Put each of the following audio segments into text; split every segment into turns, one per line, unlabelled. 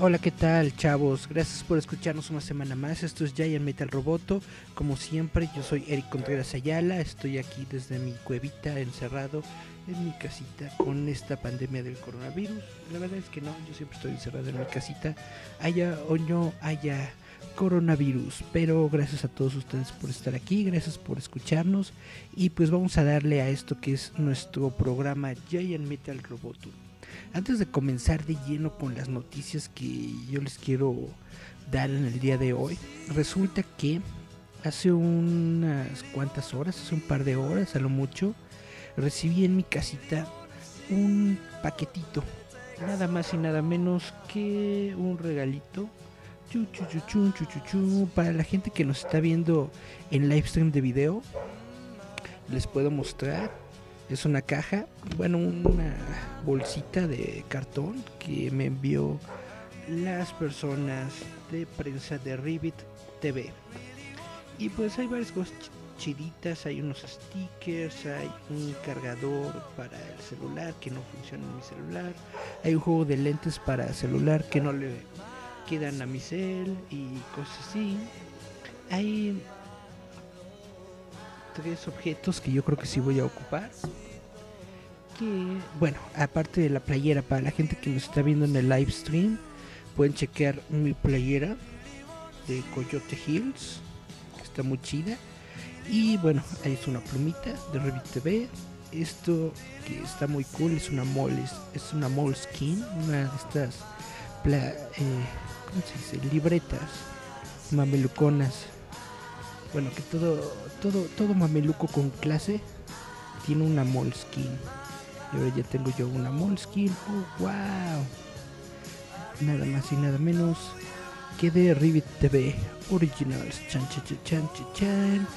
Hola, ¿qué tal, chavos? Gracias por escucharnos una semana más. Esto es Giant Metal Roboto. Como siempre, yo soy Eric Contreras Ayala. Estoy aquí desde mi cuevita, encerrado en mi casita con esta pandemia del coronavirus. La verdad es que no, yo siempre estoy encerrado en mi casita, haya o no haya coronavirus. Pero gracias a todos ustedes por estar aquí, gracias por escucharnos. Y pues vamos a darle a esto que es nuestro programa Giant Metal Roboto. Antes de comenzar de lleno con las noticias que yo les quiero dar en el día de hoy, resulta que hace unas cuantas horas, hace un par de horas a lo mucho, recibí en mi casita un paquetito, nada más y nada menos que un regalito. Chu, chu, chu, chu, chu, chu, chu. Para la gente que nos está viendo en live stream de video, les puedo mostrar es una caja, bueno, una bolsita de cartón que me envió las personas de prensa de Ribbit TV. Y pues hay varias cosas chiditas, hay unos stickers, hay un cargador para el celular que no funciona en mi celular, hay un juego de lentes para celular que no le quedan a mi cel y cosas así. Hay tres objetos que yo creo que sí voy a ocupar. Que, bueno, aparte de la playera, para la gente que nos está viendo en el live stream, pueden chequear mi playera de Coyote Hills, que está muy chida. Y bueno, ahí es una plumita de Revit TV. Esto que está muy cool es una mole, es una moleskin, una de estas pla, eh, libretas mameluconas. Bueno, que todo, todo, todo mameluco con clase tiene una moleskin. Y ahora ya tengo yo una moleskin. Oh, wow. Nada más y nada menos que de Rivet TV Originals. Chan, chan, chan, chan, chan.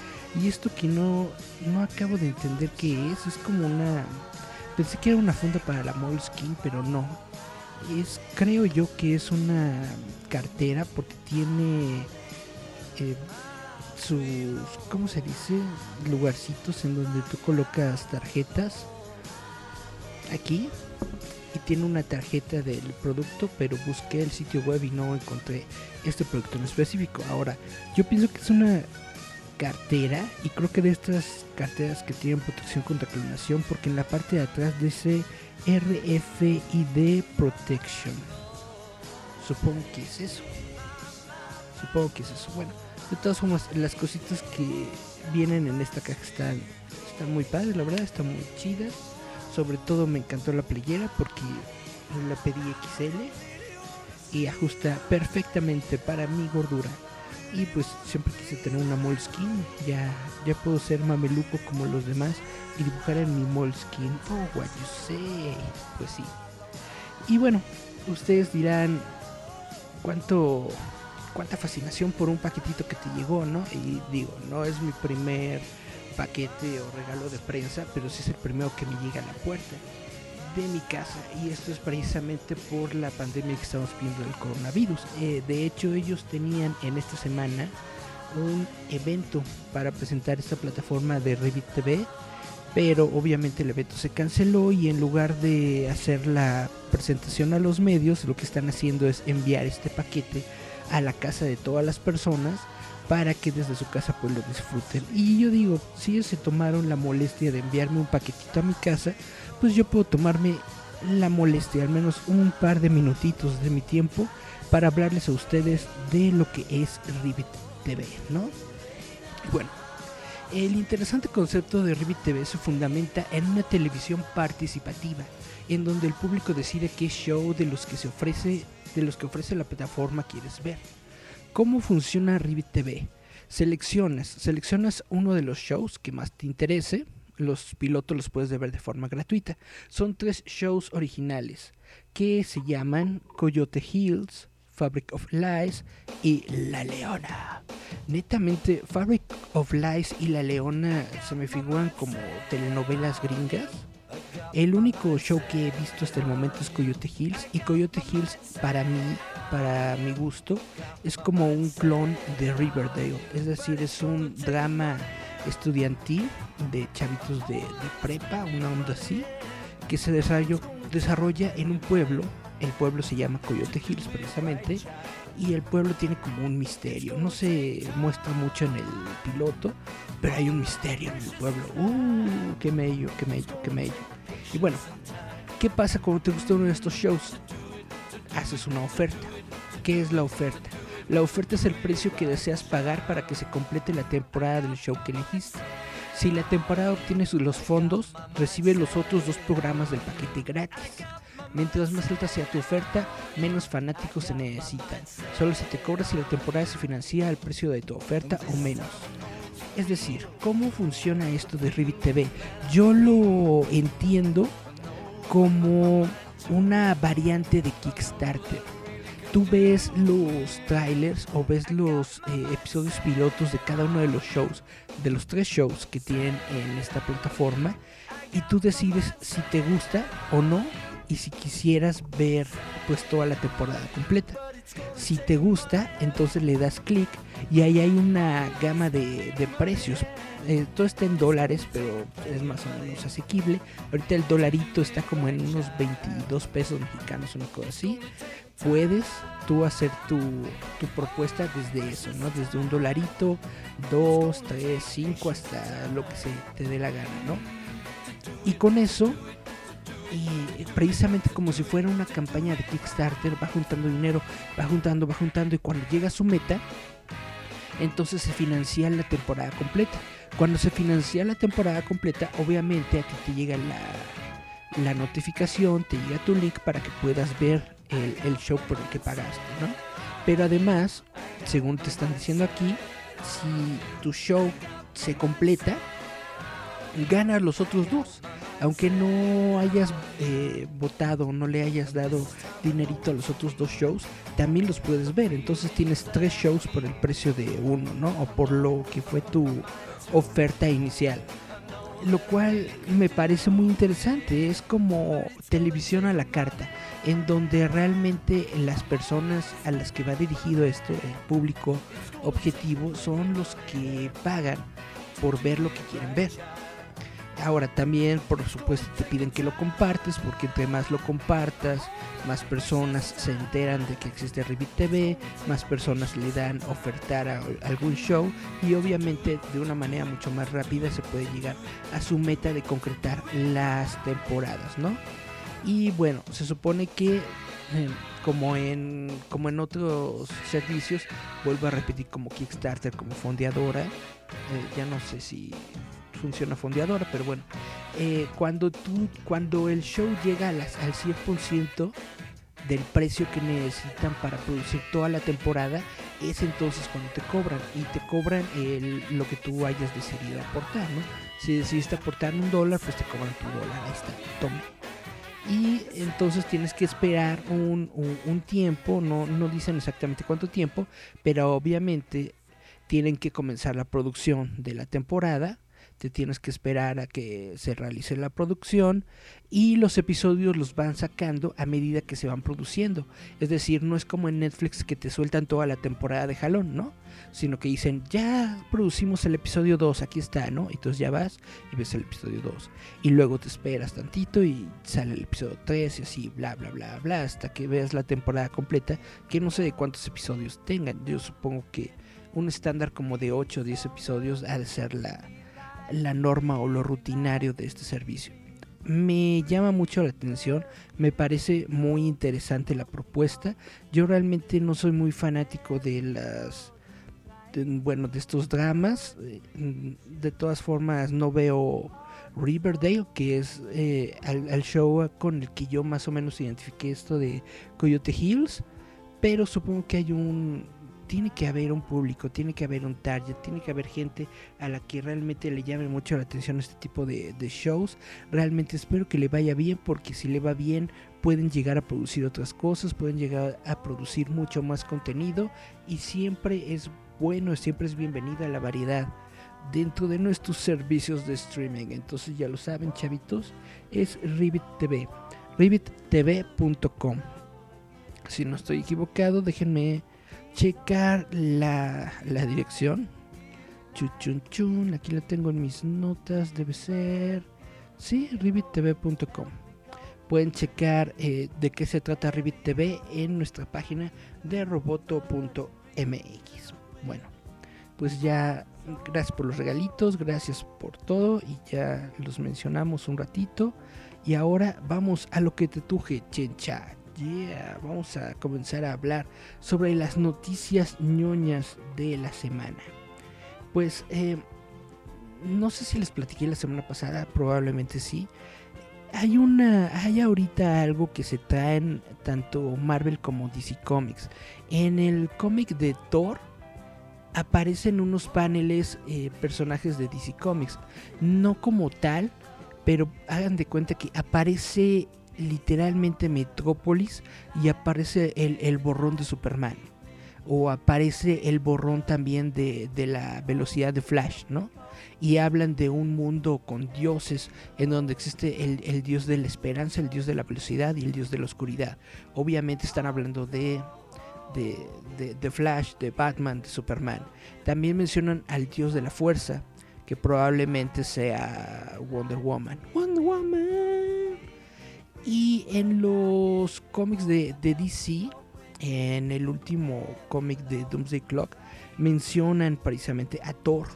Y esto que no, no acabo de entender qué es. Es como una... Pensé que era una funda para la moleskin, pero no. Es, creo yo que es una cartera porque tiene... Eh, sus, ¿cómo se dice? Lugarcitos en donde tú colocas tarjetas. Aquí. Y tiene una tarjeta del producto, pero busqué el sitio web y no encontré este producto en específico. Ahora, yo pienso que es una cartera y creo que de estas carteras que tienen protección contra clonación porque en la parte de atrás dice RFID Protection. Supongo que es eso. Supongo que es eso. Bueno, de todas formas, las cositas que vienen en esta caja están, muy padres, la verdad, están muy chidas. Sobre todo me encantó la playera porque la pedí XL y ajusta perfectamente para mi gordura. Y pues siempre quise tener una moleskin, ya, ya puedo ser mameluco como los demás y dibujar en mi moleskin. Oh, what you say. Pues sí. Y bueno, ustedes dirán cuánto cuánta fascinación por un paquetito que te llegó, ¿no? Y digo, no es mi primer paquete o regalo de prensa, pero sí es el primero que me llega a la puerta de mi casa y esto es precisamente por la pandemia que estamos viendo del coronavirus. Eh, de hecho, ellos tenían en esta semana un evento para presentar esta plataforma de Revit TV, pero obviamente el evento se canceló y en lugar de hacer la presentación a los medios, lo que están haciendo es enviar este paquete a la casa de todas las personas para que desde su casa pues lo disfruten. Y yo digo, si ellos se tomaron la molestia de enviarme un paquetito a mi casa, pues yo puedo tomarme la molestia, al menos un par de minutitos de mi tiempo, para hablarles a ustedes de lo que es Rivet TV, ¿no? Bueno, el interesante concepto de Rivet TV se fundamenta en una televisión participativa, en donde el público decide qué show de los que se ofrece, de los que ofrece la plataforma quieres ver. ¿Cómo funciona Rivet TV? Seleccionas, seleccionas uno de los shows que más te interese. Los pilotos los puedes ver de forma gratuita. Son tres shows originales que se llaman Coyote Hills, Fabric of Lies y La Leona. Netamente, Fabric of Lies y La Leona se me figuran como telenovelas gringas. El único show que he visto hasta el momento es Coyote Hills y Coyote Hills para mí, para mi gusto, es como un clon de Riverdale, es decir, es un drama estudiantil de chavitos de, prepa, una onda así, que se desarrolla en un pueblo el pueblo se llama Coyote Hills precisamente y el pueblo tiene como un misterio. No se muestra mucho en el piloto, pero hay un misterio en el pueblo. ¡Uh! ¡Qué mello, qué mello, qué mello! Y bueno, ¿qué pasa cuando te gusta uno de estos shows? Haces una oferta. ¿Qué es la oferta? La oferta es el precio que deseas pagar para que se complete la temporada del show que elegiste. Si la temporada obtiene los fondos, recibe los otros dos programas del paquete gratis. Mientras más alta sea tu oferta, menos fanáticos se necesitan. Solo se te cobra si la temporada se financia al precio de tu oferta o menos. Es decir, ¿cómo funciona esto de Revit TV? Yo lo entiendo como una variante de Kickstarter. Tú ves los trailers o ves los eh, episodios pilotos de cada uno de los shows, de los tres shows que tienen en esta plataforma, y tú decides si te gusta o no y si quisieras ver pues toda la temporada completa. Si te gusta, entonces le das clic y ahí hay una gama de, precios. Eh, todo está en dólares, pero es más o menos asequible. Ahorita el dolarito está como en unos 22 pesos mexicanos, una cosa así. Puedes tú hacer tu, tu propuesta desde eso, ¿no? Desde un dolarito, 2, 3, 5, hasta lo que se te dé la gana, ¿no? Y con eso y precisamente como si fuera una campaña de Kickstarter, va juntando dinero, va juntando, va juntando y cuando llega su meta, entonces se financia la temporada completa. Cuando se financia la temporada completa, obviamente a ti te llega la, notificación, te llega tu link para que puedas ver el, el show por el que pagaste, ¿no? Pero además, según te están diciendo aquí, si tu show se completa, ganas los otros dos aunque no hayas eh, votado, no le hayas dado dinerito a los otros dos shows, también los puedes ver. Entonces tienes tres shows por el precio de uno, ¿no? O por lo que fue tu oferta inicial. Lo cual me parece muy interesante. Es como televisión a la carta, en donde realmente las personas a las que va dirigido esto, el público objetivo, son los que pagan por ver lo que quieren ver. Ahora también, por supuesto, te piden que lo compartes, porque entre más lo compartas, más personas se enteran de que existe Revit TV, más personas le dan ofertar a algún show y obviamente de una manera mucho más rápida se puede llegar a su meta de concretar las temporadas, ¿no? Y bueno, se supone que eh, como en como en otros servicios, vuelvo a repetir como Kickstarter, como fondeadora, eh, ya no sé si funciona fondeadora, pero bueno, eh, cuando tú, cuando el show llega al 100% del precio que necesitan para producir toda la temporada, es entonces cuando te cobran y te cobran el, lo que tú hayas decidido aportar, ¿no? Si decidiste aportar un dólar, pues te cobran tu dólar, ahí está, toma. Y entonces tienes que esperar un, un tiempo, no, no dicen exactamente cuánto tiempo, pero obviamente tienen que comenzar la producción de la temporada te tienes que esperar a que se realice la producción y los episodios los van sacando a medida que se van produciendo. Es decir, no es como en Netflix que te sueltan toda la temporada de jalón, ¿no? Sino que dicen, ya producimos el episodio 2, aquí está, ¿no? Y entonces ya vas y ves el episodio 2. Y luego te esperas tantito y sale el episodio 3 y así, bla, bla, bla, bla, hasta que veas la temporada completa, que no sé de cuántos episodios tengan. Yo supongo que un estándar como de 8 o 10 episodios ha de ser la la norma o lo rutinario de este servicio. Me llama mucho la atención, me parece muy interesante la propuesta. Yo realmente no soy muy fanático de las bueno, de estos dramas. De todas formas, no veo Riverdale, que es eh, el, show con el que yo más o menos identifiqué esto de Coyote Hills. Pero supongo que hay un tiene que haber un público, tiene que haber un target, tiene que haber gente a la que realmente le llame mucho la atención este tipo de, shows. Realmente espero que le vaya bien porque si le va bien pueden llegar a producir otras cosas, pueden llegar a producir mucho más contenido y siempre es bueno, siempre es bienvenida la variedad dentro de nuestros servicios de streaming. Entonces ya lo saben, chavitos, es Ribbit TV, ribbittv.com. Si no estoy equivocado, déjenme checar la, la dirección. Chun, chun, aquí la tengo en mis notas, debe ser, sí, ribbittv.com. Pueden checar eh, de qué se trata Ribbit en nuestra página de roboto.mx. Bueno, pues ya gracias por los regalitos, gracias por todo y ya los mencionamos un ratito. Y ahora vamos a lo que te tuje, chencha. Yeah, vamos a comenzar a hablar sobre las noticias ñoñas de la semana. Pues eh, no sé si les platiqué la semana pasada, probablemente sí. Hay una, hay ahorita algo que se traen tanto Marvel como DC Comics. En el cómic de Thor aparecen unos paneles eh, personajes de DC Comics. No como tal, pero hagan de cuenta que aparece literalmente Metrópolis y aparece el, borrón de Superman. O aparece el borrón también de, la velocidad de Flash, ¿no? Y hablan de un mundo con dioses, en donde existe el, el dios de la esperanza, el dios de la velocidad y el dios de la oscuridad. Obviamente están hablando de de, Flash, de Batman, de Superman. También mencionan al dios de la fuerza, que probablemente sea Wonder Woman. Wonder Woman. Y en los cómics de, de DC, en el último cómic de Doomsday Clock, mencionan precisamente a Thor.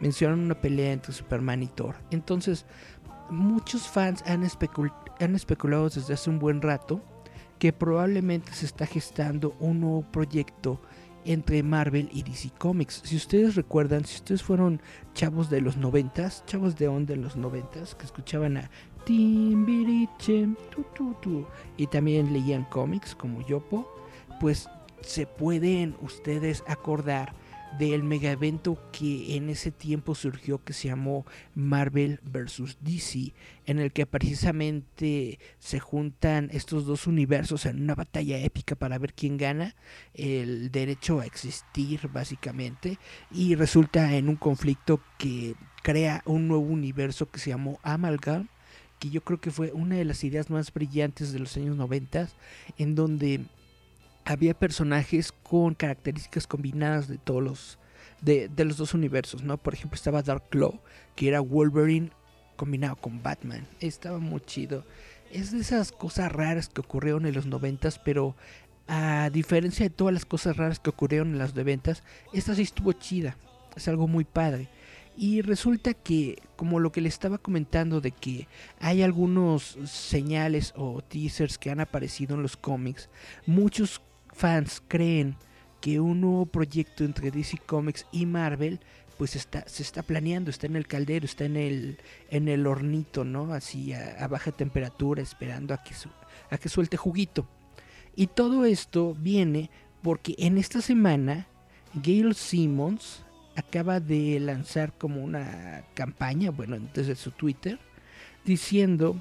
Mencionan una pelea entre Superman y Thor. Entonces, muchos fans han, han especulado desde hace un buen rato que probablemente se está gestando un nuevo proyecto entre Marvel y DC Comics. Si ustedes recuerdan, si ustedes fueron chavos de los noventas, chavos de onda en los noventas, que escuchaban a Timbiriche, tu, y también leían cómics como Yopo, pues se pueden ustedes acordar del mega evento que en ese tiempo surgió que se llamó Marvel vs. DC, en el que precisamente se juntan estos dos universos en una batalla épica para ver quién gana el derecho a existir básicamente y resulta en un conflicto que crea un nuevo universo que se llamó Amalgam que yo creo que fue una de las ideas más brillantes de los años 90 en donde había personajes con características combinadas de todos los de, los dos universos, ¿no? Por ejemplo, estaba Dark Claw, que era Wolverine combinado con Batman. Estaba muy chido. Es de esas cosas raras que ocurrieron en los noventas, pero a diferencia de todas las cosas raras que ocurrieron en las noventas, esta sí estuvo chida. Es algo muy padre. Y resulta que, como lo que le estaba comentando, de que hay algunos señales o teasers que han aparecido en los cómics, muchos fans creen que un nuevo proyecto entre DC Comics y Marvel pues está, se está planeando, está en el caldero, está en el, en el hornito, ¿no? Así a, baja temperatura, esperando a que, a que suelte juguito. Y todo esto viene porque en esta semana Gail Simmons acaba de lanzar como una campaña, bueno, desde su Twitter, diciendo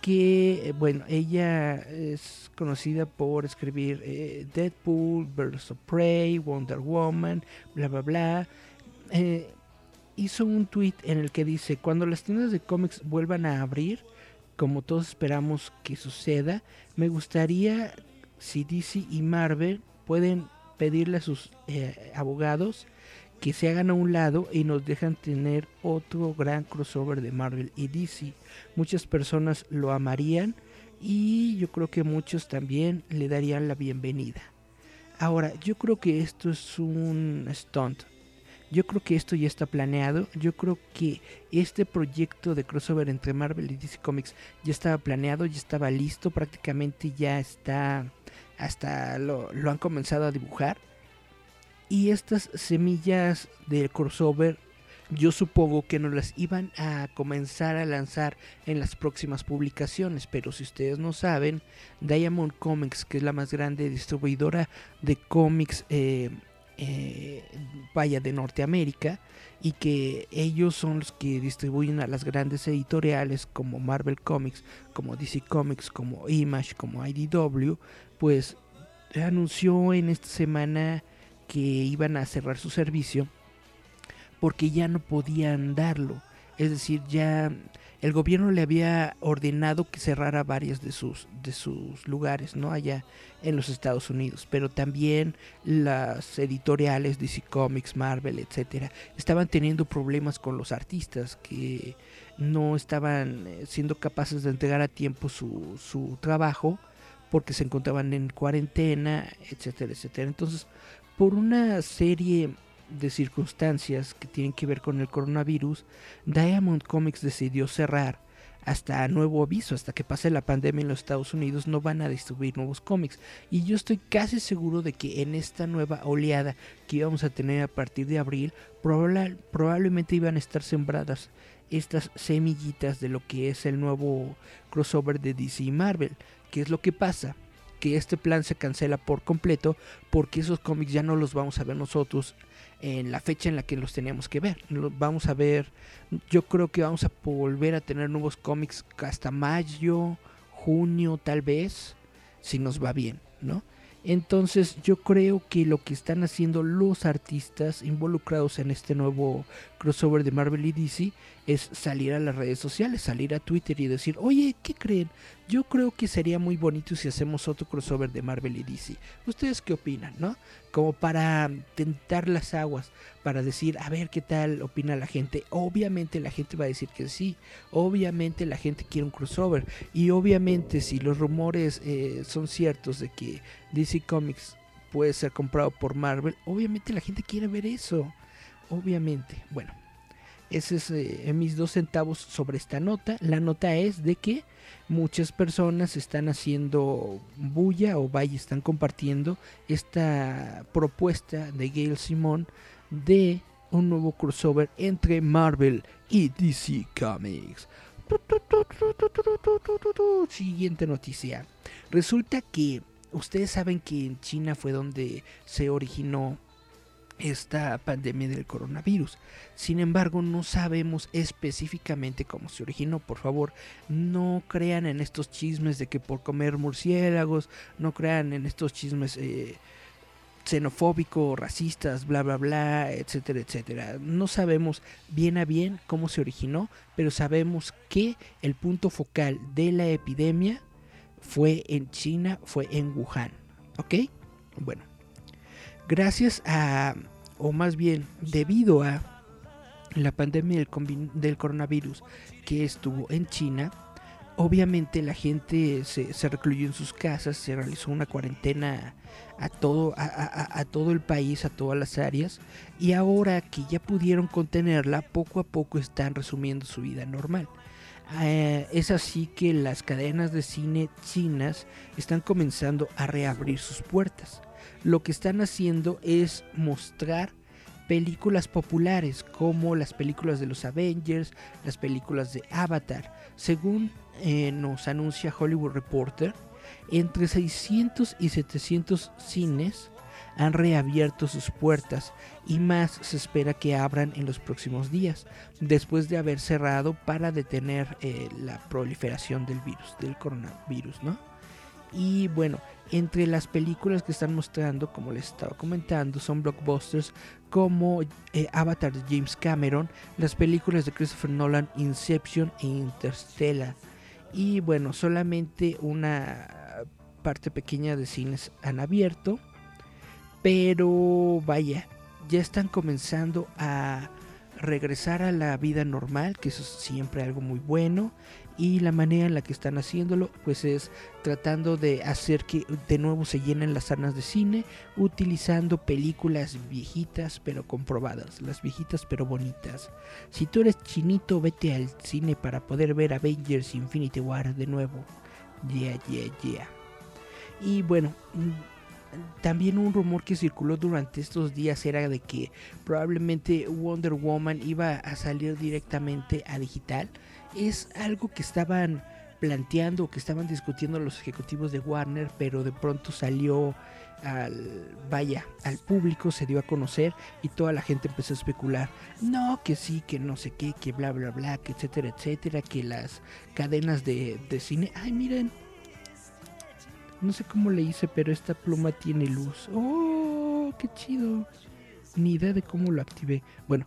que, eh, bueno, ella es conocida por escribir eh, Deadpool, Birds of Prey, Wonder Woman, bla, bla, bla. Eh, hizo un tweet en el que dice, cuando las tiendas de cómics vuelvan a abrir, como todos esperamos que suceda, me gustaría si DC y Marvel pueden pedirle a sus abogados que se hagan a un lado y nos dejan tener otro gran crossover de Marvel y DC. Muchas personas lo amarían y yo creo que muchos también le darían la bienvenida. Ahora, yo creo que esto es un stunt. Yo creo que esto ya está planeado. Yo creo que este proyecto de crossover entre Marvel y DC Comics ya estaba planeado, ya estaba listo, prácticamente ya está, hasta lo, lo han comenzado a dibujar y estas semillas del crossover yo supongo que nos las iban a comenzar a lanzar en las próximas publicaciones, pero si ustedes no saben, Diamond Comics, que es la más grande distribuidora de cómics, eh, eh, vaya de Norteamérica, y que ellos son los que distribuyen a las grandes editoriales como Marvel Comics, como DC Comics, como Image, como IDW, pues anunció en esta semana que iban a cerrar su servicio porque ya no podían darlo. Es decir, ya el gobierno le había ordenado que cerrara varias de sus, de sus lugares, ¿no? Allá en los Estados Unidos. Pero también las editoriales, DC Comics, Marvel, etcétera, estaban teniendo problemas con los artistas que no estaban eh, siendo capaces de entregar a tiempo su, su trabajo porque se encontraban en cuarentena, etcétera, etcétera. Entonces, por una serie de circunstancias que tienen que ver con el coronavirus, Diamond Comics decidió cerrar hasta nuevo aviso, hasta que pase la pandemia en los Estados Unidos, no van a distribuir nuevos cómics. Y yo estoy casi seguro de que en esta nueva oleada que íbamos a tener a partir de abril, probablemente iban a estar sembradas estas semillitas de lo que es el nuevo crossover de DC y Marvel. ¿Qué es lo que pasa? Que este plan se cancela por completo porque esos cómics ya no los vamos a ver nosotros en la fecha en la que los teníamos que ver. Vamos a ver, yo creo que vamos a volver a tener nuevos cómics hasta mayo, junio tal vez, si nos va bien, ¿no? Entonces yo creo que lo que están haciendo los artistas involucrados en este nuevo crossover de Marvel y DC es salir a las redes sociales, salir a Twitter y decir, oye, ¿qué creen? Yo creo que sería muy bonito si hacemos otro crossover de Marvel y DC. ¿Ustedes qué opinan, no? Como para tentar las aguas, para decir, a ver qué tal opina la gente. Obviamente la gente va a decir que sí, obviamente la gente quiere un crossover. Y obviamente si los rumores eh, son ciertos de que DC Comics puede ser comprado por Marvel, obviamente la gente quiere ver eso. Obviamente. Bueno, ese es eh, mis dos centavos sobre esta nota. La nota es de que muchas personas están haciendo bulla o vaya, están compartiendo esta propuesta de Gail Simón de un nuevo crossover entre Marvel y DC Comics. Siguiente noticia. Resulta que ustedes saben que en China fue donde se originó esta pandemia del coronavirus. Sin embargo, no sabemos específicamente cómo se originó. Por favor, no crean en estos chismes de que por comer murciélagos, no crean en estos chismes eh, xenofóbicos, racistas, bla, bla, bla, etcétera, etcétera. No sabemos bien a bien cómo se originó, pero sabemos que el punto focal de la epidemia fue en China, fue en Wuhan. ¿Ok? Bueno gracias a, o más bien debido a la pandemia del, coronavirus que estuvo en China, obviamente la gente se, recluyó en sus casas, se realizó una cuarentena a todo, a, todo el país, a todas las áreas, y ahora que ya pudieron contenerla, poco a poco están resumiendo su vida normal. Eh, es así que las cadenas de cine chinas están comenzando a reabrir sus puertas lo que están haciendo es mostrar películas populares como las películas de los Avengers, las películas de Avatar. Según eh, nos anuncia Hollywood Reporter, entre 600 y 700 cines han reabierto sus puertas y más se espera que abran en los próximos días, después de haber cerrado para detener eh, la proliferación del virus, del coronavirus, ¿no? Y bueno, entre las películas que están mostrando, como les estaba comentando, son blockbusters como eh, Avatar de James Cameron, las películas de Christopher Nolan, Inception e Interstellar. Y bueno, solamente una parte pequeña de cines han abierto. Pero vaya, ya están comenzando a regresar a la vida normal, que eso es siempre algo muy bueno y la manera en la que están haciéndolo pues es tratando de hacer que de nuevo se llenen las salas de cine utilizando películas viejitas pero comprobadas, las viejitas pero bonitas. Si tú eres chinito, vete al cine para poder ver Avengers Infinity War de nuevo. Yeah, yeah, yeah. Y bueno, también un rumor que circuló durante estos días era de que probablemente Wonder Woman iba a salir directamente a digital. Es algo que estaban planteando, que estaban discutiendo los ejecutivos de Warner, pero de pronto salió al vaya al público se dio a conocer y toda la gente empezó a especular. No que sí que no sé qué que bla bla bla que etcétera etcétera que las cadenas de, de cine. Ay miren. No sé cómo le hice pero esta pluma tiene luz. Oh qué chido. Ni idea de cómo lo activé. Bueno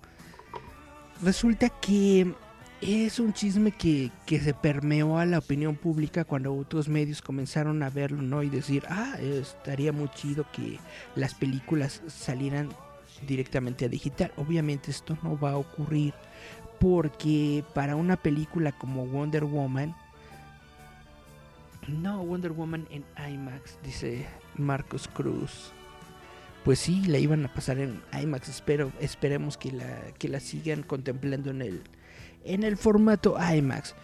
resulta que es un chisme que, se permeó a la opinión pública cuando otros medios comenzaron a verlo, ¿no? Y decir, ah, estaría muy chido que las películas salieran directamente a digital. Obviamente esto no va a ocurrir porque para una película como Wonder Woman, no, Wonder Woman en IMAX, dice Marcos Cruz. Pues sí, la iban a pasar en IMAX, espero, esperemos que la, que la sigan contemplando en el en el formato IMAX.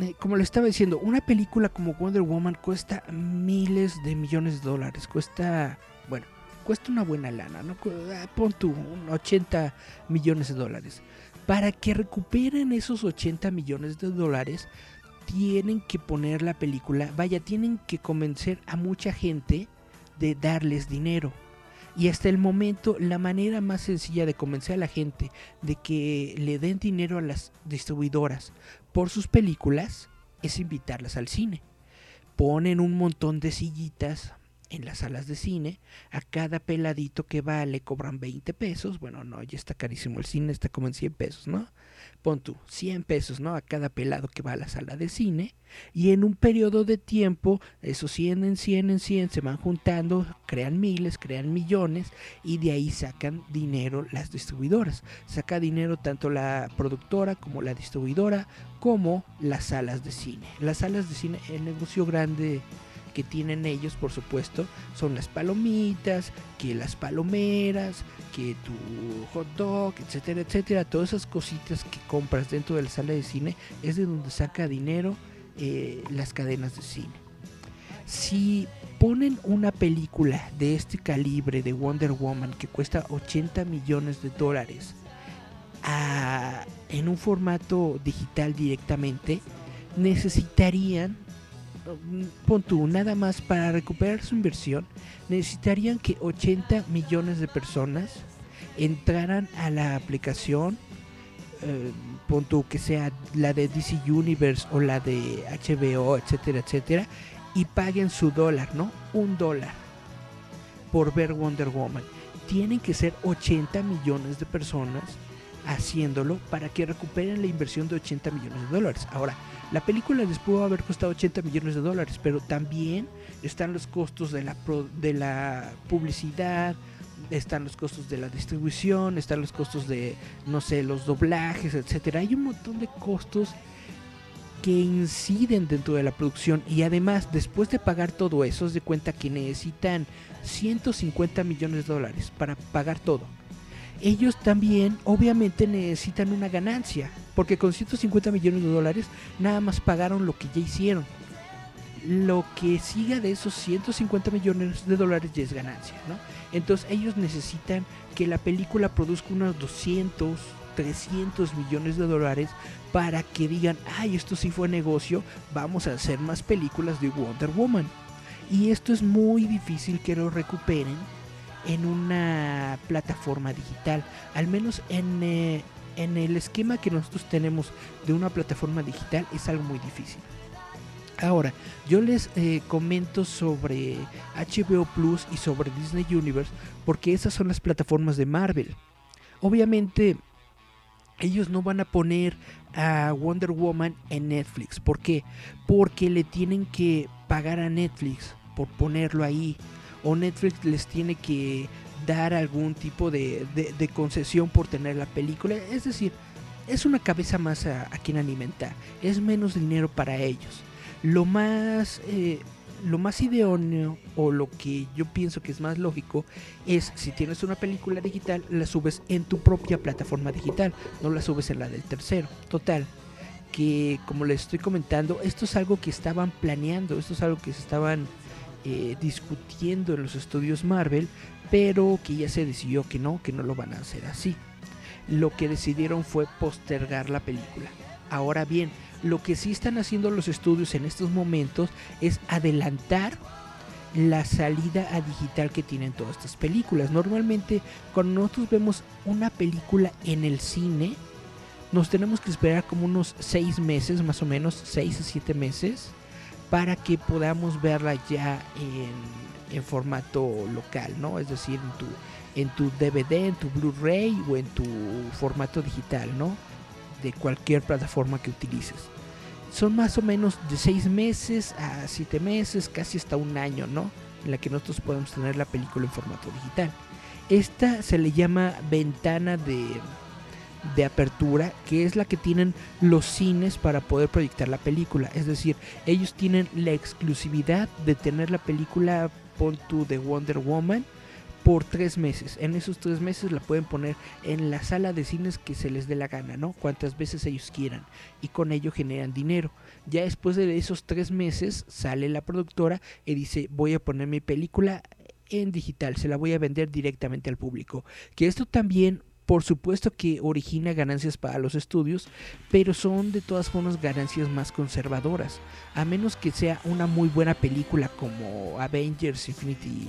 Eh, como le estaba diciendo, una película como Wonder Woman cuesta miles de millones de dólares. Cuesta, bueno, cuesta una buena lana, ¿no? Ah, pon tú, 80 millones de dólares. Para que recuperen esos 80 millones de dólares, tienen que poner la película, vaya, tienen que convencer a mucha gente de darles dinero. Y hasta el momento la manera más sencilla de convencer a la gente de que le den dinero a las distribuidoras por sus películas es invitarlas al cine. Ponen un montón de sillitas en las salas de cine, a cada peladito que va le cobran 20 pesos, bueno, no, ya está carísimo el cine, está como en 100 pesos, ¿no? Pon tú 100 pesos, ¿no? A cada pelado que va a la sala de cine. Y en un periodo de tiempo, esos 100 en 100 en 100 se van juntando, crean miles, crean millones y de ahí sacan dinero las distribuidoras. Saca dinero tanto la productora como la distribuidora como las salas de cine. Las salas de cine, el negocio grande que tienen ellos, por supuesto, son las palomitas, que las palomeras, que tu hot dog, etcétera, etcétera. Todas esas cositas que compras dentro de la sala de cine es de donde saca dinero eh, las cadenas de cine. Si ponen una película de este calibre de Wonder Woman que cuesta 80 millones de dólares en un formato digital directamente, necesitarían pon tú, nada más para recuperar su inversión, necesitarían que 80 millones de personas entraran a la aplicación, eh, pon tú, que sea la de DC Universe o la de HBO, etcétera, etcétera, y paguen su dólar, ¿no? Un dólar por ver Wonder Woman. Tienen que ser 80 millones de personas haciéndolo para que recuperen la inversión de 80 millones de dólares. Ahora, la película les pudo haber costado 80 millones de dólares, pero también están los costos de la, de la publicidad, están los costos de la distribución, están los costos de, no sé, los doblajes, etcétera. Hay un montón de costos que inciden dentro de la producción y además después de pagar todo eso, se de cuenta que necesitan 150 millones de dólares para pagar todo ellos también obviamente necesitan una ganancia, porque con 150 millones de dólares nada más pagaron lo que ya hicieron. Lo que siga de esos 150 millones de dólares ya es ganancia, ¿no? Entonces ellos necesitan que la película produzca unos 200, 300 millones de dólares para que digan, ay, esto sí fue negocio, vamos a hacer más películas de Wonder Woman. Y esto es muy difícil que lo recuperen en una plataforma digital. Al menos en, eh, en el esquema que nosotros tenemos de una plataforma digital es algo muy difícil. Ahora, yo les eh, comento sobre HBO Plus y sobre Disney Universe porque esas son las plataformas de Marvel. Obviamente, ellos no van a poner a Wonder Woman en Netflix. ¿Por qué? Porque le tienen que pagar a Netflix por ponerlo ahí o Netflix les tiene que dar algún tipo de, concesión por tener la película. Es decir, es una cabeza más a, quien alimentar, es menos dinero para ellos. Lo más, eh, lo más idóneo o lo que yo pienso que es más lógico es si tienes una película digital, la subes en tu propia plataforma digital, no la subes en la del tercero. Total, que como les estoy comentando, esto es algo que estaban planeando, esto es algo que se estaban eh, discutiendo en los estudios Marvel, pero que ya se decidió que no, que no lo van a hacer así. Lo que decidieron fue postergar la película. Ahora bien, lo que sí están haciendo los estudios en estos momentos es adelantar la salida a digital que tienen todas estas películas. Normalmente cuando nosotros vemos una película en el cine, nos tenemos que esperar como unos 6 meses, más o menos 6 a 7 meses, para que podamos verla ya en, formato local, ¿no? Es decir, en tu, en tu DVD, en tu Blu-ray o en tu formato digital, ¿no? De cualquier plataforma que utilices son más o menos de 6 meses a 7 meses, casi hasta un año, ¿no? En la que nosotros podemos tener la película en formato digital. Esta se le llama ventana de, de apertura, que es la que tienen los cines para poder proyectar la película. Es decir, ellos tienen la exclusividad de tener la película Pon de Wonder Woman por tres meses. En esos tres meses la pueden poner en la sala de cines que se les dé la gana, ¿no? Cuantas veces ellos quieran. Y con ello generan dinero. Ya después de esos tres meses sale la productora y dice voy a poner mi película en digital, se la voy a vender directamente al público. Que esto también por supuesto que origina ganancias para los estudios, pero son de todas formas ganancias más conservadoras. A menos que sea una muy buena película como Avengers Infinity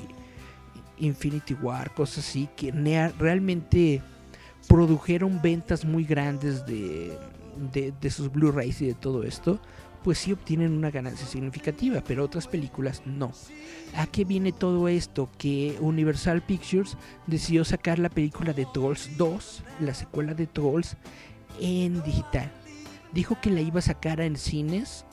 Infinity War, cosas así, que realmente produjeron ventas muy grandes de, de, sus Blu-rays y de todo esto, pues sí obtienen una ganancia significativa, pero otras películas no. ¿A qué viene todo esto? Que Universal Pictures decidió sacar la película de Trolls 2, la secuela de Trolls, en digital. Dijo que la iba a sacar en cines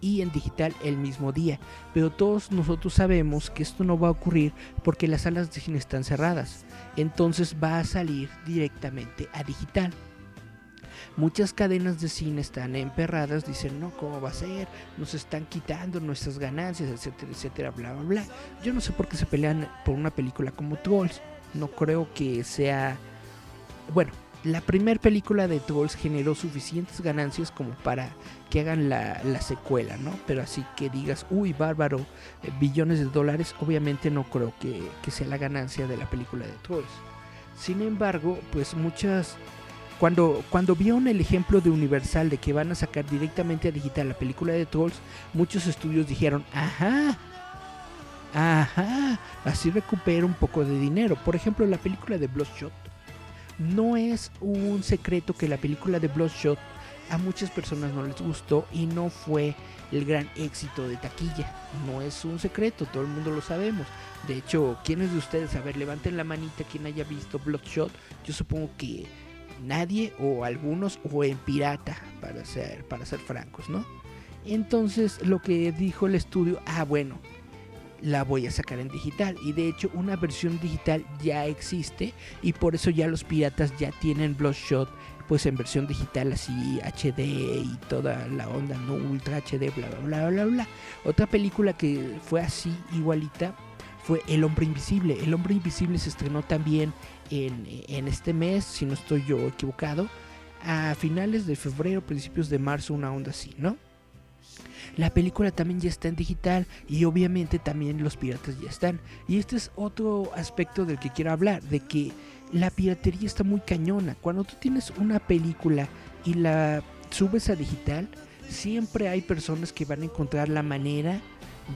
y en digital el mismo día. Pero todos nosotros sabemos que esto no va a ocurrir porque las salas de cine están cerradas. Entonces va a salir directamente a digital. Muchas cadenas de cine están emperradas, dicen, no, ¿cómo va a ser? Nos están quitando nuestras ganancias, etcétera, etcétera, bla, bla, bla. Yo no sé por qué se pelean por una película como Trolls. No creo que sea... Bueno, la primera película de Trolls generó suficientes ganancias como para que hagan la, secuela, ¿no? Pero así que digas, uy, bárbaro, eh, billones de dólares, obviamente no creo que, sea la ganancia de la película de Trolls. Sin embargo, pues muchas... Cuando, cuando vieron el ejemplo de Universal de que van a sacar directamente a digital la película de Trolls, muchos estudios dijeron, ajá, ajá, así recupera un poco de dinero. Por ejemplo, la película de Bloodshot no es un secreto que la película de Bloodshot a muchas personas no les gustó y no fue el gran éxito de taquilla. No es un secreto, todo el mundo lo sabemos. De hecho, ¿quiénes de ustedes? A ver, levanten la manita quien haya visto Bloodshot. Yo supongo que nadie o algunos o en pirata, para ser, para ser francos, ¿no? Entonces lo que dijo el estudio, ah bueno, la voy a sacar en digital. Y de hecho una versión digital ya existe y por eso ya los piratas ya tienen Bloodshot pues en versión digital así HD y toda la onda, no Ultra HD, bla bla bla bla bla. Otra película que fue así igualita fue El Hombre Invisible. El Hombre Invisible se estrenó también en, en este mes, si no estoy yo equivocado, a finales de febrero, principios de marzo, una onda así, ¿no? La película también ya está en digital y obviamente también los piratas ya están. Y este es otro aspecto del que quiero hablar, de que la piratería está muy cañona. Cuando tú tienes una película y la subes a digital, siempre hay personas que van a encontrar la manera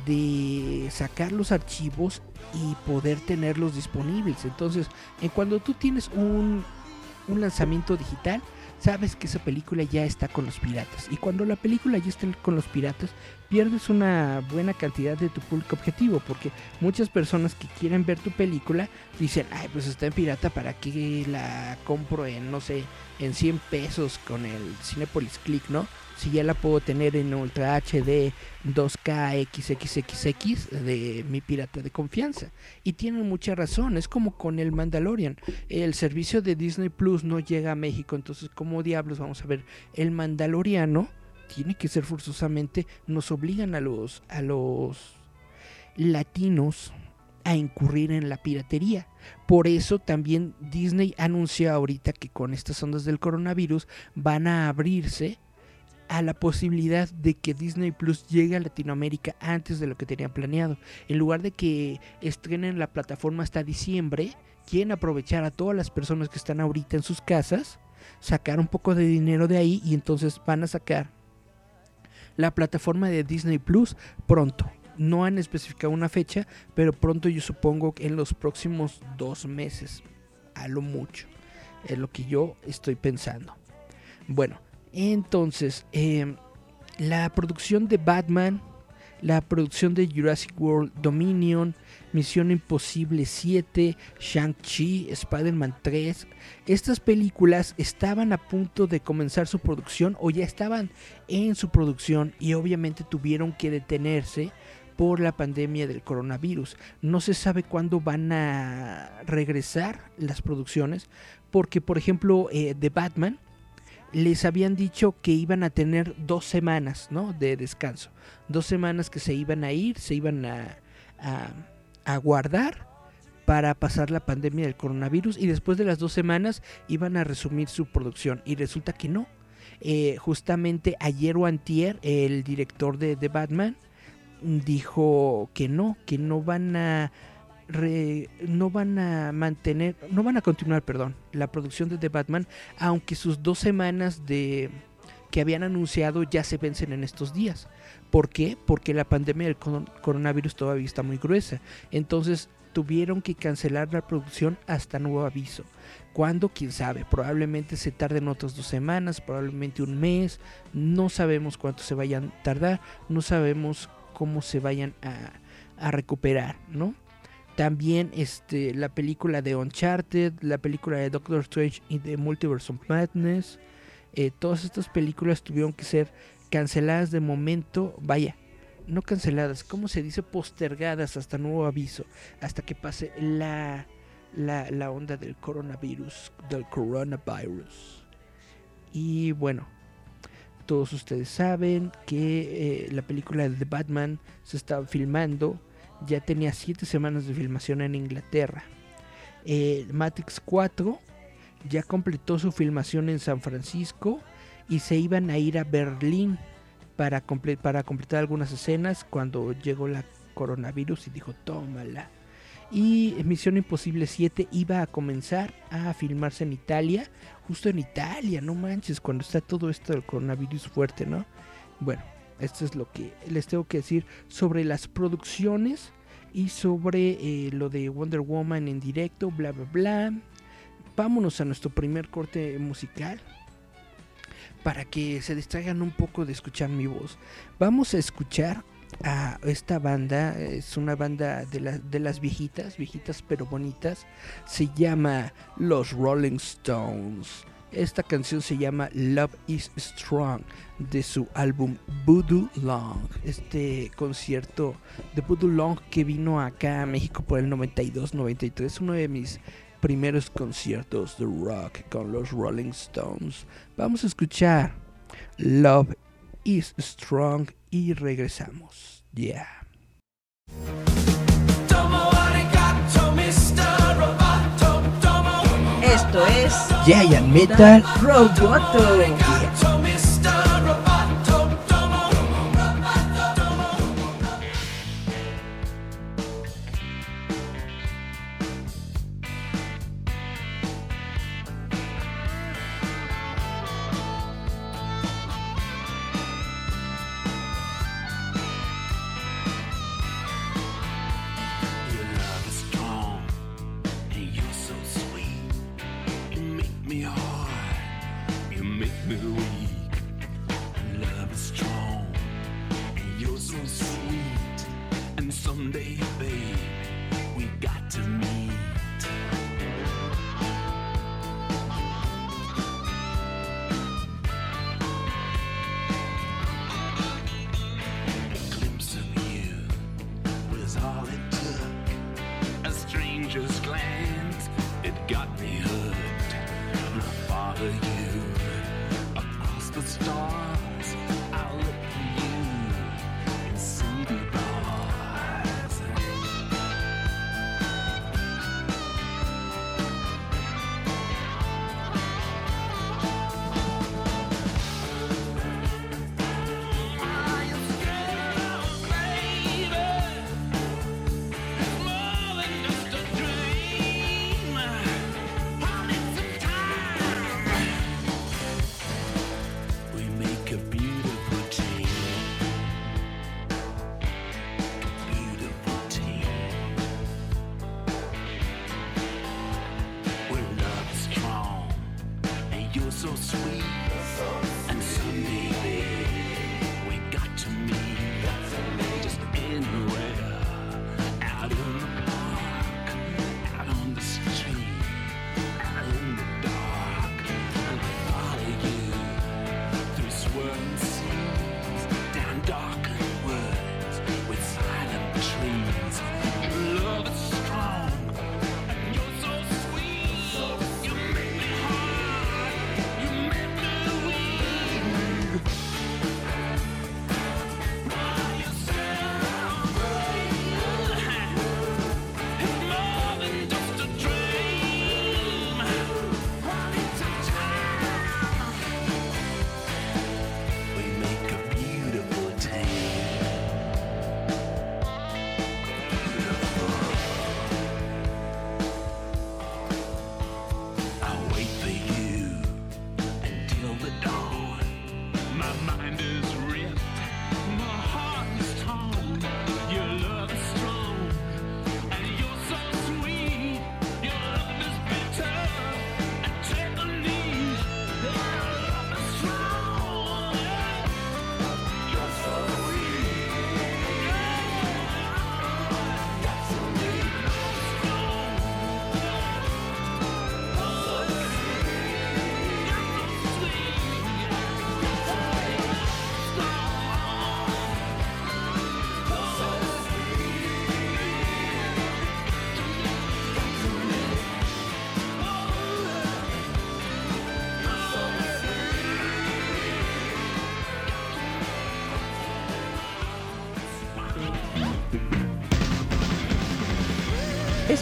de sacar los archivos y poder tenerlos disponibles. Entonces, en cuando tú tienes un, un lanzamiento digital, sabes que esa película ya está con los piratas. Y cuando la película ya está con los piratas, pierdes una buena cantidad de tu público objetivo. Porque muchas personas que quieren ver tu película dicen, ay, pues está en pirata, ¿para qué la compro en, no sé, en 100 pesos con el Cinepolis Click, ¿no? Si ya la puedo tener en Ultra HD 2K XXXX de mi pirata de confianza. Y tienen mucha razón, es como con el Mandalorian. El servicio de Disney Plus no llega a México, entonces ¿cómo diablos vamos a ver el Mandaloriano? Tiene que ser forzosamente, nos obligan a los, a los latinos a incurrir en la piratería. Por eso también Disney anunció ahorita que con estas ondas del coronavirus van a abrirse a la posibilidad de que Disney Plus llegue a Latinoamérica antes de lo que tenían planeado. En lugar de que estrenen la plataforma hasta diciembre, quieren aprovechar a todas las personas que están ahorita en sus casas, sacar un poco de dinero de ahí y entonces van a sacar la plataforma de Disney Plus pronto. No han especificado una fecha, pero pronto yo supongo que en los próximos dos meses, a lo mucho. Es lo que yo estoy pensando. Bueno, entonces, em, la producción de Batman, la producción de Jurassic World Dominion, Misión Imposible 7, Shang-Chi, Spider-Man 3, estas películas estaban a punto de comenzar su producción o ya estaban en su producción y obviamente tuvieron que detenerse por la pandemia del coronavirus. No se sabe cuándo van a regresar las producciones, porque por ejemplo eh, de Batman les habían dicho que iban a tener dos semanas ¿no? de descanso, dos semanas que se iban a ir, se iban a, a, guardar para pasar la pandemia del coronavirus y después de las dos semanas iban a resumir su producción y resulta que no. Eh, justamente ayer o antier el director de, de Batman dijo que no, que no van a no van a mantener, no van a continuar, perdón, la producción de The Batman, aunque sus dos semanas de que habían anunciado ya se vencen en estos días. ¿Por qué? Porque la pandemia del coronavirus todavía está muy gruesa. Entonces tuvieron que cancelar la producción hasta nuevo aviso. ¿Cuándo? ¿Quién sabe? Probablemente se tarden otras dos semanas, probablemente un mes. No sabemos cuánto se vayan a tardar, no sabemos cómo se vayan a, a recuperar, ¿no? También este, la película de Uncharted, la película de Doctor Strange y de Multiverse of Madness. Eh, todas estas películas tuvieron que ser canceladas de momento. Vaya, no canceladas, ¿cómo se dice? Postergadas hasta nuevo aviso. Hasta que pase la, la, onda del coronavirus. Del coronavirus. Y bueno, todos ustedes saben que eh, la película de The Batman se está filmando ya tenía 7 semanas de filmación en Inglaterra. Eh, Matrix 4 ya completó su filmación en San Francisco y se iban a ir a Berlín para, completar algunas escenas cuando llegó la coronavirus y dijo tómala. Y Misión Imposible 7 iba a comenzar a filmarse en Italia, justo en Italia, no manches, cuando está todo esto del coronavirus fuerte, ¿no? Bueno, esto es lo que les tengo que decir sobre las producciones y sobre eh, lo de Wonder Woman en directo, bla, bla, bla. Vámonos a nuestro primer corte musical para que se distraigan un poco de escuchar mi voz. Vamos a escuchar a esta banda, es una banda de, de las viejitas, viejitas pero bonitas, se llama Los Rolling Stones. Esta canción se llama Love is Strong de su álbum Voodoo Long. Este concierto de Voodoo Long que vino acá a México por el 92-93, uno de mis primeros conciertos de rock con los Rolling Stones. Vamos a escuchar Love is Strong y regresamos. Yeah.
Es
Giant Metal
Roboto.
so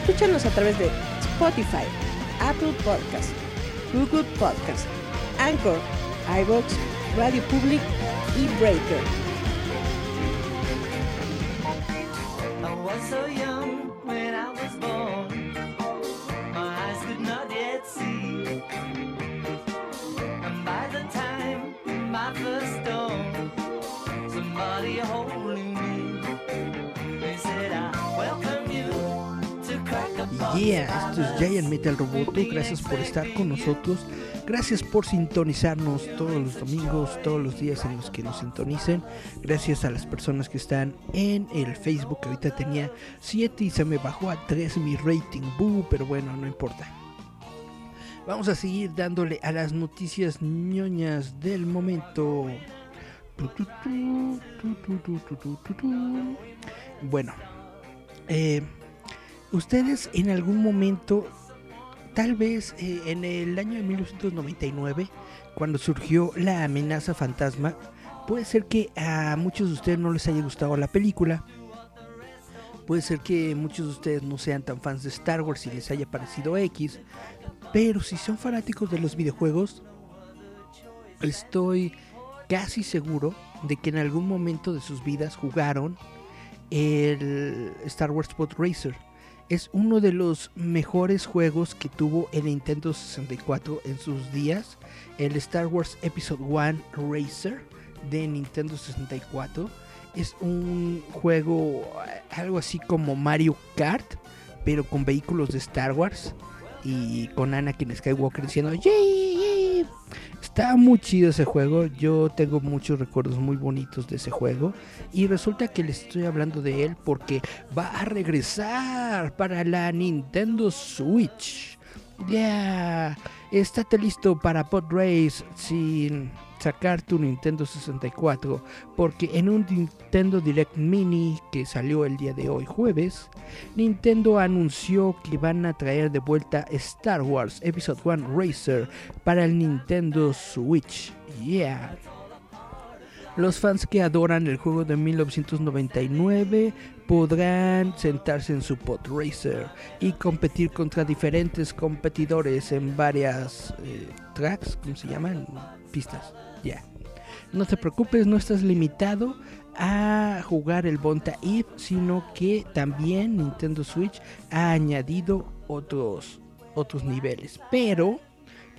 Escúchanos a través de Spotify, Apple Podcast, Google Podcast, Anchor, iVoox, Radio Public y Breaker.
Yeah, esto es Giant Metal Roboto. Gracias por estar con nosotros. Gracias por sintonizarnos todos los domingos, todos los días en los que nos sintonicen. Gracias a las personas que están en el Facebook. Ahorita tenía 7 y se me bajó a 3 mi rating. Boo, pero bueno, no importa. Vamos a seguir dándole a las noticias ñoñas del momento. Bueno, eh ustedes en algún momento, tal vez eh, en el año de 1999, cuando surgió la amenaza fantasma, puede ser que a muchos de ustedes no les haya gustado la película. Puede ser que muchos de ustedes no sean tan fans de Star Wars y les haya parecido X. Pero si son fanáticos de los videojuegos, estoy casi seguro de que en algún momento de sus vidas jugaron el Star Wars Pod Racer. Es uno de los mejores juegos que tuvo el Nintendo 64 en sus días. El Star Wars Episode 1 Racer de Nintendo 64. Es un juego eh, algo así como Mario Kart, pero con vehículos de Star Wars. Y con Anakin Skywalker diciendo "Yee". Está muy chido ese juego. Yo tengo muchos recuerdos muy bonitos de ese juego. Y resulta que les estoy hablando de él porque va a regresar para la Nintendo Switch. Ya, estate listo para Pod Race sin sacar tu Nintendo 64. Porque en un Nintendo Direct Mini que salió el día de hoy, jueves, Nintendo anunció que van a traer de vuelta Star Wars Episode 1 Racer para el Nintendo Switch. Yeah. Los fans que adoran el juego de 1999 podrán sentarse en su pod racer y competir contra diferentes competidores en varias eh, tracks, ¿cómo se llaman? Pistas. No te preocupes, no estás limitado a jugar el Bonta Eve, sino que también Nintendo Switch ha añadido otros otros niveles. Pero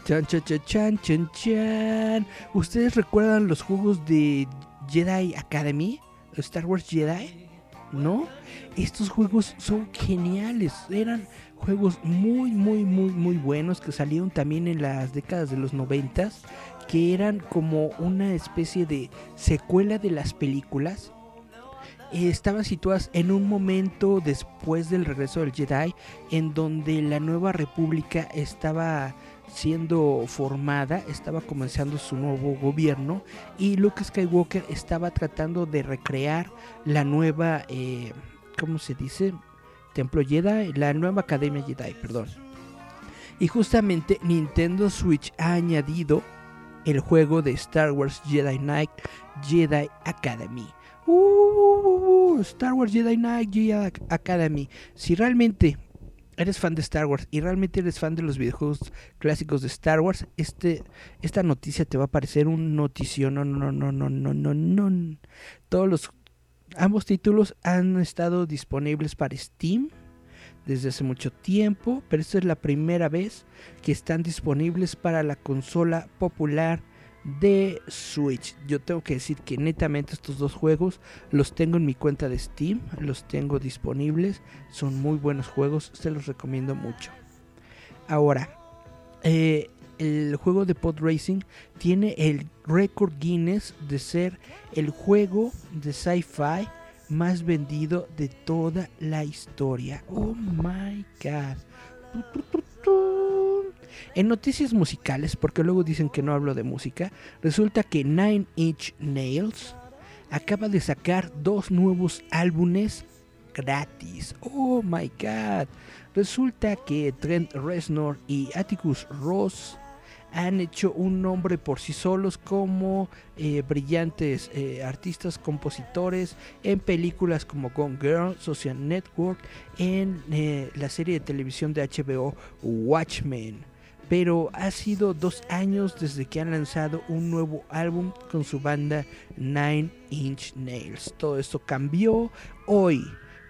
chan, chan, chan, chan, chan. ¿Ustedes recuerdan los juegos de Jedi Academy? Star Wars Jedi. ¿No? Estos juegos son geniales. Eran juegos muy, muy, muy, muy buenos que salieron también en las décadas de los noventas, que eran como una especie de secuela de las películas. Eh, estaban situadas en un momento después del regreso del Jedi, en donde la nueva república estaba siendo formada, estaba comenzando su nuevo gobierno y Luke Skywalker estaba tratando de recrear la nueva, eh, ¿cómo se dice? Templo Jedi, la nueva Academia Jedi, perdón. Y justamente Nintendo Switch ha añadido el juego de Star Wars Jedi Knight Jedi Academy. Uh, Star Wars Jedi Knight Jedi Academy. Si realmente eres fan de Star Wars y realmente eres fan de los videojuegos clásicos de Star Wars, este, esta noticia te va a parecer un notición. No, no, no, no, no, no, no. Todos los ambos títulos han estado disponibles para Steam desde hace mucho tiempo, pero esta es la primera vez que están disponibles para la consola popular de Switch. Yo tengo que decir que netamente estos dos juegos los tengo en mi cuenta de Steam, los tengo disponibles, son muy buenos juegos, se los recomiendo mucho. Ahora, eh, el juego de Pod Racing tiene el récord Guinness de ser el juego de sci-fi más vendido de toda la historia. Oh my god. En noticias musicales, porque luego dicen que no hablo de música, resulta que Nine Inch Nails acaba de sacar dos nuevos álbumes gratis. Oh my god. Resulta que Trent Reznor y Atticus Ross han hecho un nombre por sí solos como eh, brillantes eh, artistas compositores en películas como Gone Girl, Social Network, en eh, la serie de televisión de HBO Watchmen. Pero ha sido dos años desde que han lanzado un nuevo álbum con su banda Nine Inch Nails. Todo esto cambió hoy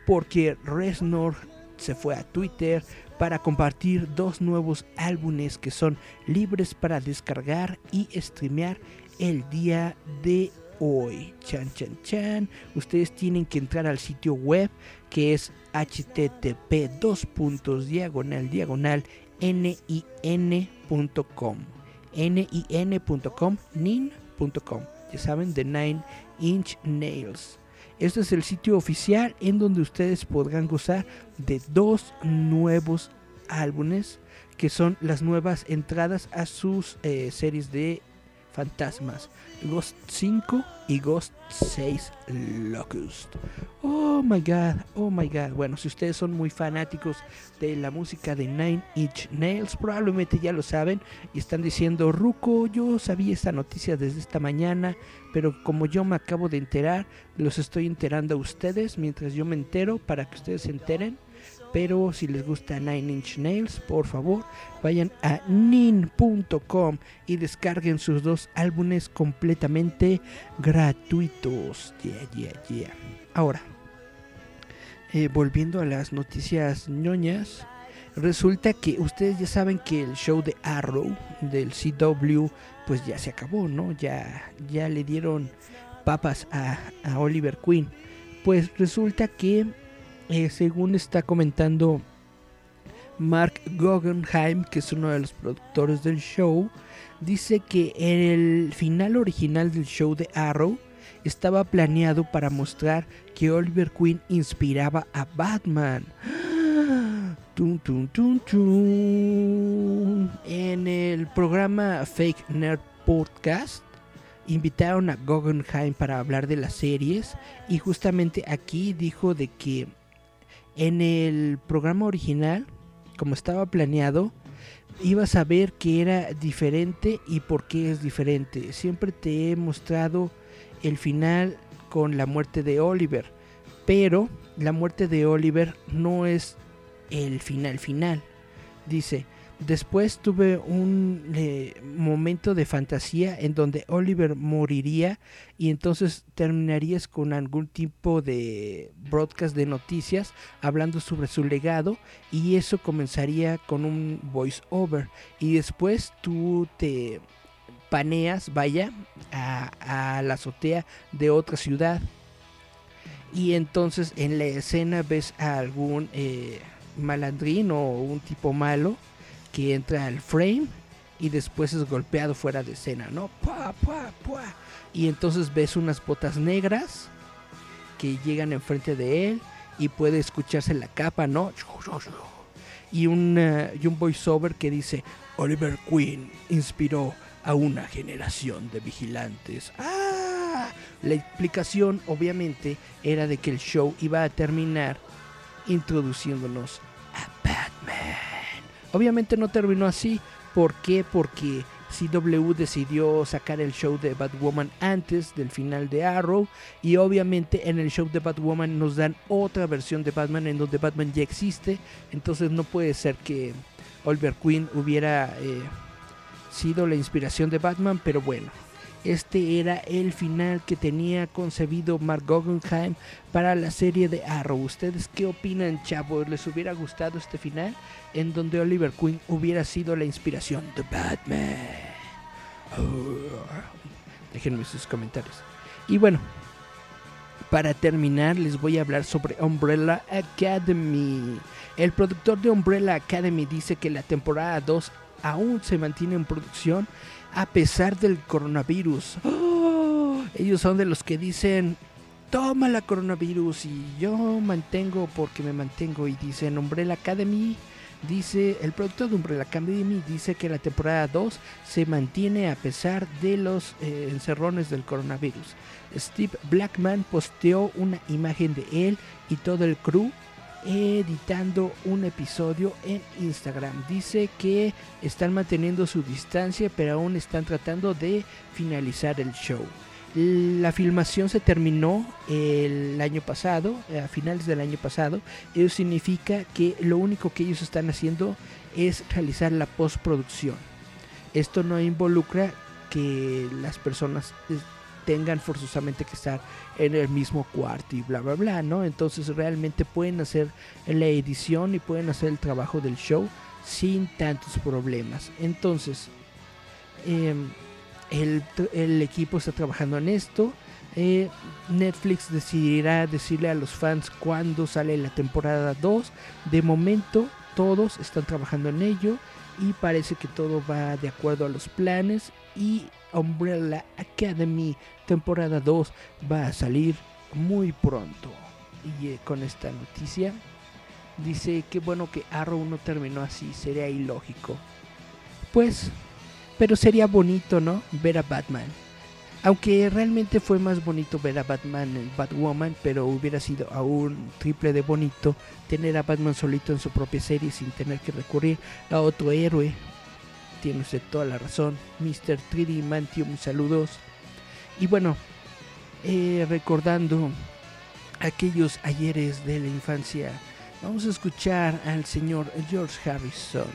porque Reznor se fue a Twitter para compartir dos nuevos álbumes que son libres para descargar y streamear el día de hoy. Chan, chan, chan. Ustedes tienen que entrar al sitio web que es http dos puntos diagonal diagonal nin.com nin.com nin.com ya saben de Nine Inch Nails este es el sitio oficial en donde ustedes podrán gozar de dos nuevos álbumes que son las nuevas entradas a sus eh, series de fantasmas. Ghost 5 y Ghost 6 Locust. Oh my god, oh my god. Bueno, si ustedes son muy fanáticos de la música de Nine Inch Nails, probablemente ya lo saben y están diciendo, Ruco, yo sabía esta noticia desde esta mañana, pero como yo me acabo de enterar, los estoy enterando a ustedes mientras yo me entero para que ustedes se enteren. Pero si les gusta Nine Inch Nails, por favor, vayan a nin.com y descarguen sus dos álbumes completamente gratuitos. Yeah, yeah, yeah. Ahora, eh, volviendo a las noticias ñoñas, resulta que ustedes ya saben que el show de Arrow del CW pues ya se acabó, ¿no? Ya, ya le dieron papas a, a Oliver Queen. Pues resulta que eh, según está comentando Mark Guggenheim, que es uno de los productores del show, dice que en el final original del show de Arrow estaba planeado para mostrar que Oliver Queen inspiraba a Batman. Tum, tum, tum, tum. En el programa Fake Nerd Podcast invitaron a Guggenheim para hablar de las series y justamente aquí dijo de que en el programa original, como estaba planeado, ibas a ver que era diferente y por qué es diferente. Siempre te he mostrado el final con la muerte de Oliver, pero la muerte de Oliver no es el final final. Dice, Después tuve un eh, momento de fantasía en donde Oliver moriría y entonces terminarías con algún tipo de broadcast de noticias hablando sobre su legado y eso comenzaría con un voice over y después tú te paneas, vaya, a, la azotea de otra ciudad. Y entonces en la escena ves a algún... Eh, malandrín o un tipo malo que entra al frame y después es golpeado fuera de escena, ¿no? ¡Pua, pua, pua! Y entonces ves unas botas negras que llegan enfrente de él y puede escucharse la capa, ¿no? Y un, eh, y un voiceover que dice, Oliver Queen inspiró a una generación de vigilantes. ¡Ah! La explicación obviamente era de que el show iba a terminar introduciéndonos. Obviamente no terminó así. ¿Por qué? Porque CW decidió sacar el show de Batwoman antes del final de Arrow y obviamente en el show de Batwoman nos dan otra versión de Batman en donde Batman ya existe, entonces no puede ser que Oliver Queen hubiera eh, sido la inspiración de Batman, pero bueno, este era el final que tenía concebido Mark Guggenheim para la serie de Arrow. ¿Ustedes qué opinan, chavos? ¿Les hubiera gustado este final? En donde Oliver Queen hubiera sido la inspiración de Batman. Oh. Déjenme sus comentarios. Y bueno, para terminar les voy a hablar sobre Umbrella Academy. El productor de Umbrella Academy dice que la temporada 2 aún se mantiene en producción a pesar del coronavirus. ¡Oh! Ellos son de los que dicen, toma la coronavirus y yo mantengo porque me mantengo. Y dicen, Umbrella Academy, dice, el productor de Umbrella Academy dice que la temporada 2 se mantiene a pesar de los eh, encerrones del coronavirus. Steve Blackman posteó una imagen de él y todo el crew editando un episodio en Instagram. Dice que están manteniendo su distancia, pero aún están tratando de finalizar el show. La filmación se terminó el año pasado, a finales del año pasado. Eso significa que lo único que ellos están haciendo es realizar la postproducción. Esto no involucra que las personas tengan forzosamente que estar en el mismo cuarto y bla bla bla, ¿no? Entonces realmente pueden hacer la edición y pueden hacer el trabajo del show sin tantos problemas. Entonces, em, el, el equipo está trabajando en esto. Eh, Netflix decidirá decirle a los fans cuándo sale la temporada 2. De momento, todos están trabajando en ello y parece que todo va de acuerdo a los planes y Umbrella Academy temporada 2 va a salir muy pronto. Y eh, con esta noticia dice que bueno que Arrow no terminó así, sería ilógico. Pues, pero sería bonito, ¿no? Ver a Batman. Aunque realmente fue más bonito ver a Batman en Batwoman, pero hubiera sido aún triple de bonito tener a Batman solito en su propia serie sin tener que recurrir a otro héroe. Tiene usted toda la razón, Mr. 3D Mantium, saludos. Y bueno, eh, recordando aquellos ayeres de la infancia, vamos a escuchar al señor George Harrison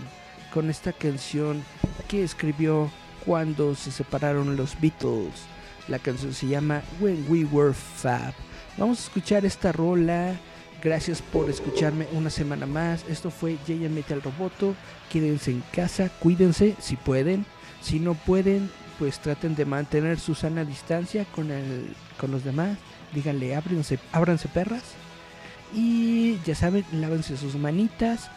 con esta canción que escribió cuando se separaron los Beatles. La canción se llama When We Were Fab. Vamos a escuchar esta rola. Gracias por escucharme una semana más. Esto fue Jaya Metal Roboto. Quédense en casa, cuídense si pueden. Si no pueden, pues traten de mantener su sana distancia con, el, con los demás. Díganle, ábranse, ábranse perras. Y ya saben, lávense sus manitas.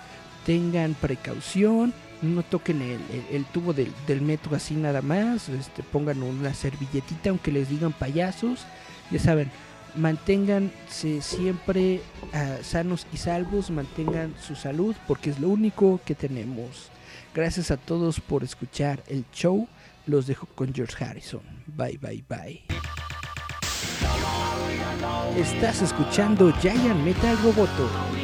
Tengan precaución no toquen el, el- el tubo del, del metro así nada más, este, pongan una servilletita aunque les digan payasos, ya saben, manténganse siempre ah, sanos y salvos, mantengan su salud porque es lo único que tenemos. Gracias a todos por escuchar el show, los dejo con George Harrison. Bye bye bye. Estás escuchando Giant Metal Roboto.